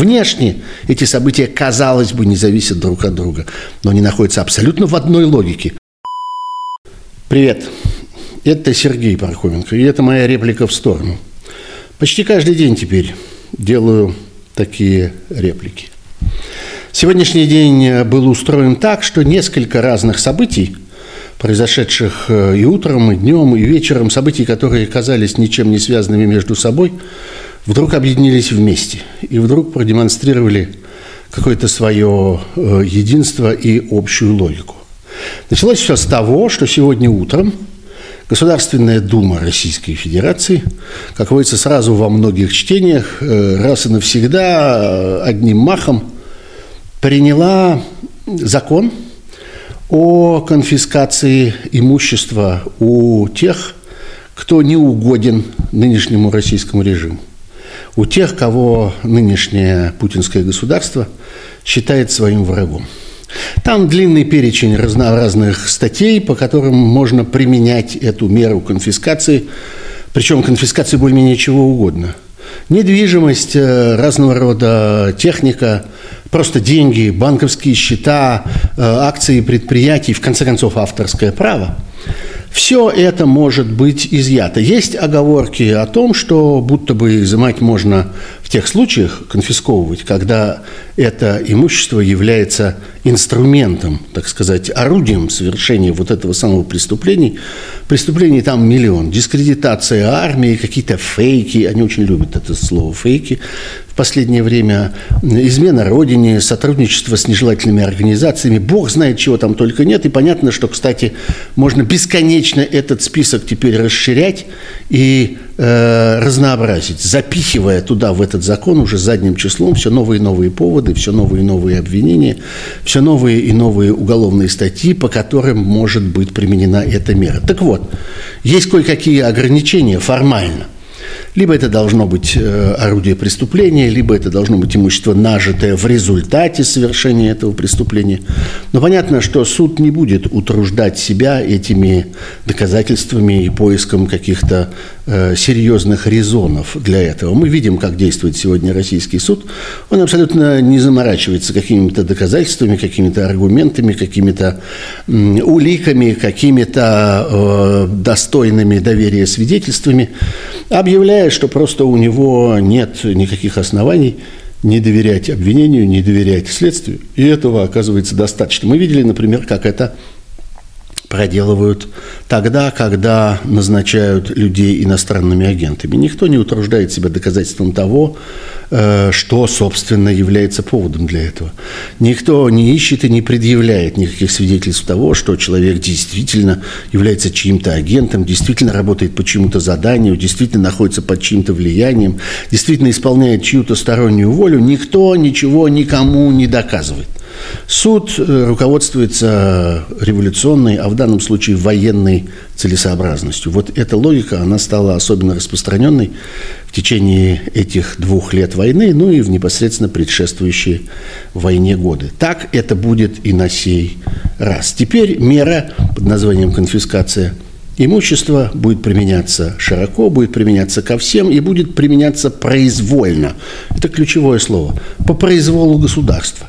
Внешне эти события, казалось бы, не зависят друг от друга, но они находятся абсолютно в одной логике. Привет, это Сергей Пархоменко, и это моя реплика в сторону. Почти каждый день теперь делаю такие реплики. Сегодняшний день был устроен так, что несколько разных событий, произошедших э, и утром, и днем, и вечером, событий, которые казались ничем не связанными между собой, вдруг объединились вместе и вдруг продемонстрировали какое-то свое э, единство и общую логику. Началось все с того, что сегодня утром Государственная Дума Российской Федерации, как говорится сразу во многих чтениях, э, раз и навсегда одним махом приняла закон о конфискации имущества у тех, кто не угоден нынешнему российскому режиму, у тех, кого нынешнее путинское государство считает своим врагом. Там длинный перечень разнообразных статей, по которым можно применять эту меру конфискации, причем конфискации более-менее чего угодно. Недвижимость, э, разного рода техника, просто деньги, банковские счета, э, акции предприятий, в конце концов, авторское право – все это может быть изъято. Есть оговорки о том, что будто бы изымать можно в тех случаях, конфисковывать, когда это имущество является инструментом, так сказать, орудием совершения вот этого самого преступления. Преступлений там миллион. Дискредитация армии, какие-то фейки, они очень любят это слово фейки, последнее время измена Родине, сотрудничество с нежелательными организациями, бог знает, чего там только нет. И понятно, что, кстати, можно бесконечно этот список теперь расширять и э, разнообразить, запихивая туда, в этот закон уже задним числом все новые и новые поводы, все новые и новые обвинения, все новые и новые уголовные статьи, по которым может быть применена эта мера. Так вот, есть кое-какие ограничения формально – либо это должно быть э, орудие преступления, либо это должно быть имущество, нажитое в результате совершения этого преступления. Но понятно, что суд не будет утруждать себя этими доказательствами и поиском каких-то э, серьезных резонов для этого. Мы видим, как действует сегодня российский суд. Он абсолютно не заморачивается какими-то доказательствами, какими-то аргументами, какими-то уликами, какими-то э, достойными доверия свидетельствами, объявляет что просто у него нет никаких оснований не доверять обвинению, не доверять следствию. И этого оказывается достаточно. Мы видели, например, как это проделывают тогда, когда назначают людей иностранными агентами. Никто не утруждает себя доказательством того, э, что, собственно, является поводом для этого. Никто не ищет и не предъявляет никаких свидетельств того, что человек действительно является чьим-то агентом, действительно работает по чьему-то заданию, действительно находится под чьим-то влиянием, действительно исполняет чью-то стороннюю волю. Никто ничего никому не доказывает. Суд э, руководствуется революционной, а в данном случае военной целесообразностью. Вот эта логика, она стала особенно распространенной в течение этих двух лет войны, ну и в непосредственно предшествующие войне годы. Так это будет и на сей раз. Теперь мера под названием конфискация – Имущество будет применяться широко, будет применяться ко всем и будет применяться произвольно. Это ключевое слово. По произволу государства,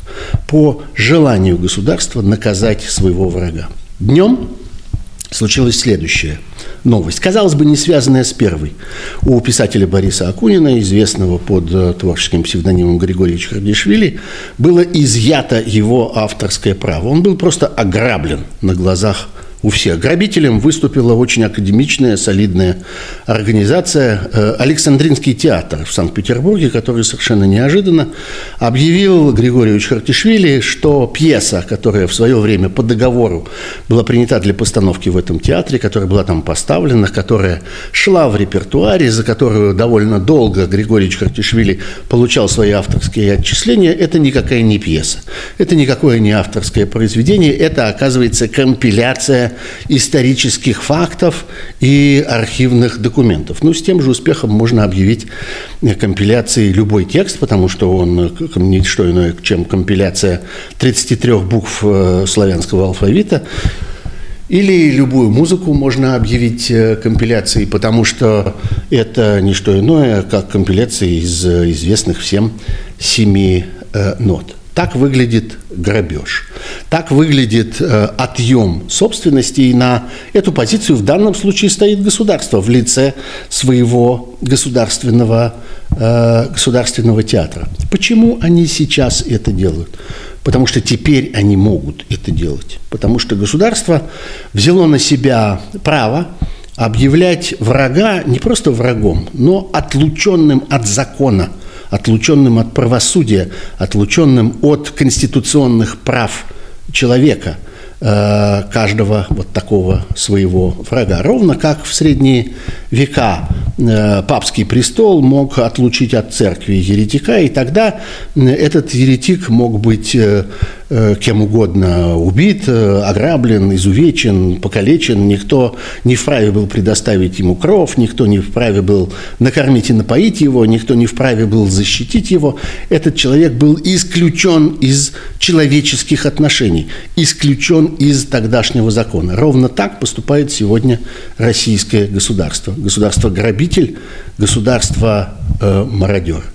по желанию государства наказать своего врага. Днем случилась следующая новость. Казалось бы, не связанная с первой. У писателя Бориса Акунина, известного под э, творческим псевдонимом Григорий Чхардишвили, было изъято его авторское право. Он был просто ограблен на глазах у всех. Грабителем выступила очень академичная, солидная организация э, Александринский театр в Санкт-Петербурге, который совершенно неожиданно объявил Григорию Чхартишвили, что пьеса, которая в свое время по договору была принята для постановки в этом театре, которая была там поставлена, которая шла в репертуаре, за которую довольно долго Григорий Чхартишвили получал свои авторские отчисления, это никакая не пьеса. Это никакое не авторское произведение, это, оказывается, компиляция исторических фактов и архивных документов. Ну, с тем же успехом можно объявить компиляцией любой текст, потому что он не что иное, чем компиляция 33 букв э, славянского алфавита. Или любую музыку можно объявить э, компиляцией, потому что это не что иное, как компиляция из известных всем семи э, нот. Так выглядит грабеж. Так выглядит э, отъем собственности. И на эту позицию в данном случае стоит государство в лице своего государственного, э, государственного театра. Почему они сейчас это делают? Потому что теперь они могут это делать. Потому что государство взяло на себя право объявлять врага не просто врагом, но отлученным от закона – отлученным от правосудия, отлученным от конституционных прав человека, э, каждого вот такого своего врага. Ровно как в средние века э, папский престол мог отлучить от церкви еретика, и тогда этот еретик мог быть э, Э, кем угодно убит, э, ограблен, изувечен, покалечен. Никто не вправе был предоставить ему кров, никто не вправе был накормить и напоить его, никто не вправе был защитить его. Этот человек был исключен из человеческих отношений, исключен из тогдашнего закона. Ровно так поступает сегодня российское государство. Государство-грабитель, государство-мародер.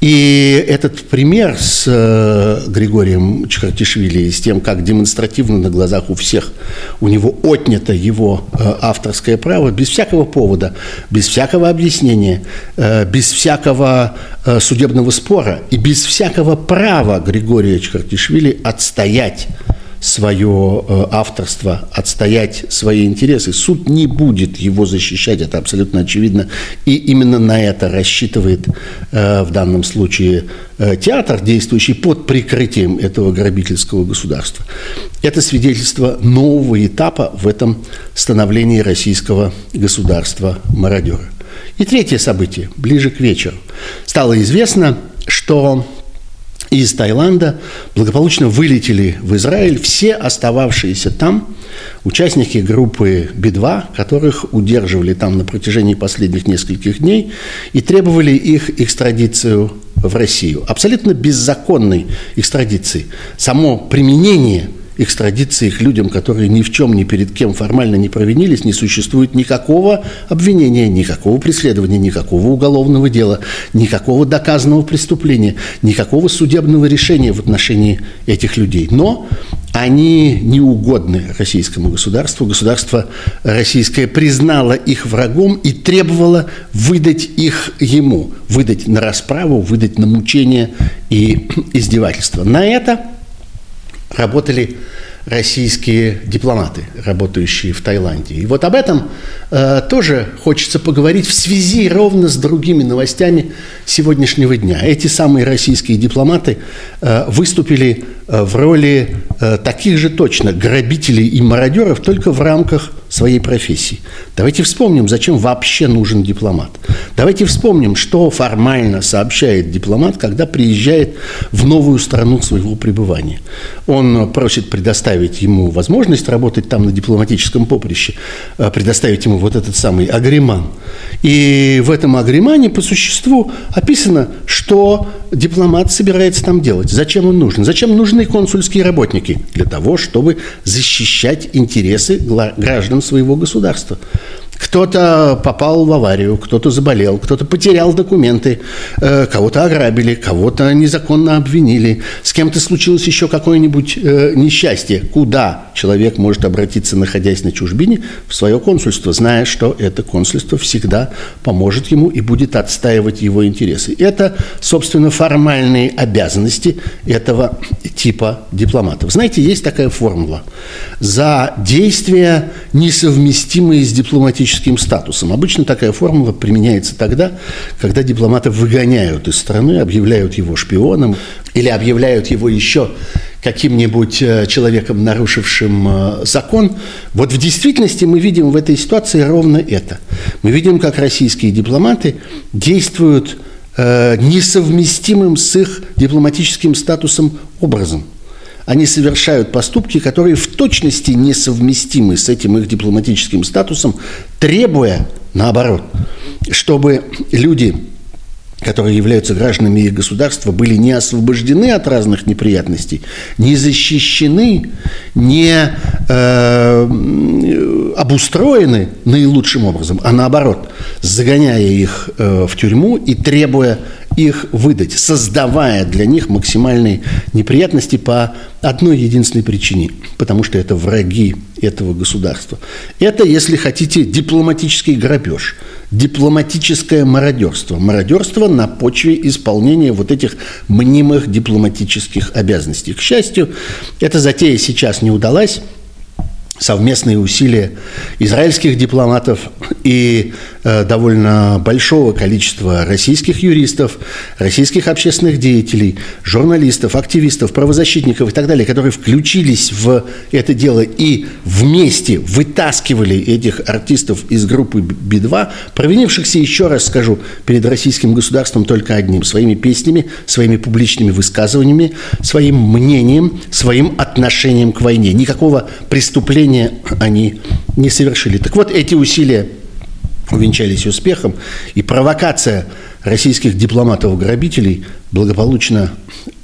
Э, и этот пример с э, Григорием Чхартишвили, с тем, как демонстративно на глазах у всех у него отнято его э, авторское право, без всякого повода, без всякого объяснения, э, без всякого судебного спора и без всякого права Григория Чхартишвили отстоять свое э, авторство, отстоять свои интересы. Суд не будет его защищать, это абсолютно очевидно. И именно на это рассчитывает э, в данном случае э, театр, действующий под прикрытием этого грабительского государства. Это свидетельство нового этапа в этом становлении российского государства-мародера. И третье событие, ближе к вечеру. Стало известно, что из Таиланда благополучно вылетели в Израиль все остававшиеся там участники группы Би-2, которых удерживали там на протяжении последних нескольких дней и требовали их экстрадицию в Россию. Абсолютно беззаконной экстрадиции. Само применение – экстрадиции их людям, которые ни в чем, ни перед кем формально не провинились, не существует никакого обвинения, никакого преследования, никакого уголовного дела, никакого доказанного преступления, никакого судебного решения в отношении этих людей. Но они не угодны российскому государству. Государство российское признало их врагом и требовало выдать их ему, выдать на расправу, выдать на мучение и издевательство. На это работали российские дипломаты, работающие в Таиланде. И вот об этом э, тоже хочется поговорить в связи ровно с другими новостями сегодняшнего дня. Эти самые российские дипломаты э, выступили э, в роли э, таких же точно грабителей и мародеров, только в рамках своей профессии. Давайте вспомним, зачем вообще нужен дипломат. Давайте вспомним, что формально сообщает дипломат, когда приезжает в новую страну своего пребывания. Он просит предоставить ему возможность работать там на дипломатическом поприще, э, предоставить ему вот этот самый агриман. И в этом агримане по существу описано, что дипломат собирается там делать, зачем он нужен, зачем нужны консульские работники. Для того, чтобы защищать интересы граждан своего государства. Кто-то попал в аварию, кто-то заболел, кто-то потерял документы, э, кого-то ограбили, кого-то незаконно обвинили, с кем-то случилось еще какое-нибудь э, несчастье. Куда человек может обратиться, находясь на чужбине, в свое консульство, зная, что это консульство всегда поможет ему и будет отстаивать его интересы. Это, собственно, формальные обязанности этого типа дипломатов. Знаете, есть такая формула. За действия, несовместимые с дипломатическим дипломатическим статусом. Обычно такая формула применяется тогда, когда дипломата выгоняют из страны, объявляют его шпионом или объявляют его еще каким-нибудь э, человеком, нарушившим э, закон. Вот в действительности мы видим в этой ситуации ровно это. Мы видим, как российские дипломаты действуют э, несовместимым с их дипломатическим статусом образом – они совершают поступки, которые в точности несовместимы с этим их дипломатическим статусом, требуя, наоборот, чтобы люди которые являются гражданами их государства, были не освобождены от разных неприятностей, не защищены, не э, обустроены наилучшим образом, а наоборот, загоняя их э, в тюрьму и требуя их выдать, создавая для них максимальные неприятности по одной единственной причине, потому что это враги этого государства. Это, если хотите, дипломатический грабеж, дипломатическое мародерство. Мародерство на почве исполнения вот этих мнимых дипломатических обязанностей. К счастью, эта затея сейчас не удалась совместные усилия израильских дипломатов и э, довольно большого количества российских юристов, российских общественных деятелей, журналистов, активистов, правозащитников и так далее, которые включились в это дело и вместе вытаскивали этих артистов из группы Би-2, провинившихся, еще раз скажу, перед российским государством только одним – своими песнями, своими публичными высказываниями, своим мнением, своим отношением к войне. Никакого преступления преступления они не совершили. Так вот, эти усилия увенчались успехом, и провокация российских дипломатов-грабителей благополучно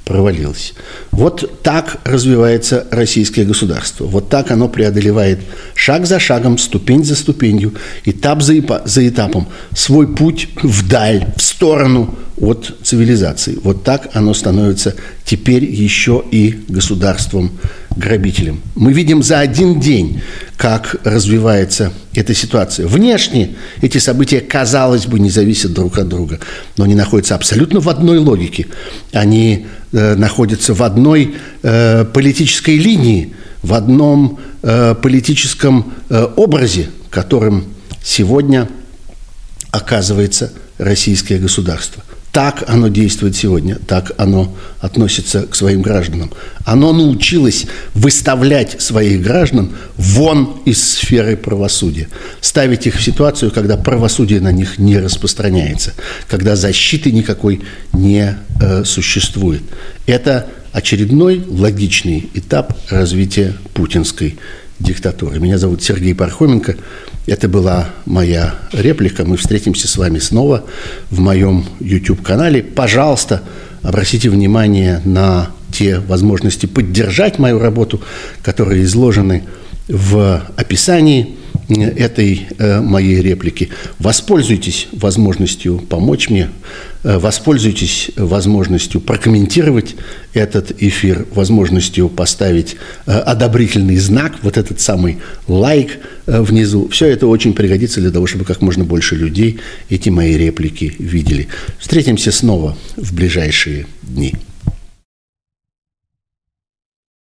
провалилась. Вот так развивается российское государство. Вот так оно преодолевает шаг за шагом, ступень за ступенью, этап за, за этапом свой путь вдаль, в сторону от цивилизации. Вот так оно становится теперь еще и государством-грабителем. Мы видим за один день, как развивается эта ситуация. Внешне эти события, казалось бы, не зависят друг от друга, но они находятся абсолютно в одной логике. Они э, находятся в одной э, политической линии, в одном э, политическом э, образе, которым сегодня оказывается российское государство – так оно действует сегодня, так оно относится к своим гражданам. Оно научилось выставлять своих граждан вон из сферы правосудия, ставить их в ситуацию, когда правосудие на них не распространяется, когда защиты никакой не э, существует. Это очередной логичный этап развития путинской диктатуры. Меня зовут Сергей Пархоменко. Это была моя реплика. Мы встретимся с вами снова в моем YouTube-канале. Пожалуйста, обратите внимание на те возможности поддержать мою работу, которые изложены в описании этой э, моей реплики. Воспользуйтесь возможностью помочь мне, э, воспользуйтесь возможностью прокомментировать этот эфир, возможностью поставить э, одобрительный знак, вот этот самый лайк внизу. Все это очень пригодится для того, чтобы как можно больше людей эти мои реплики видели. Встретимся снова в ближайшие дни.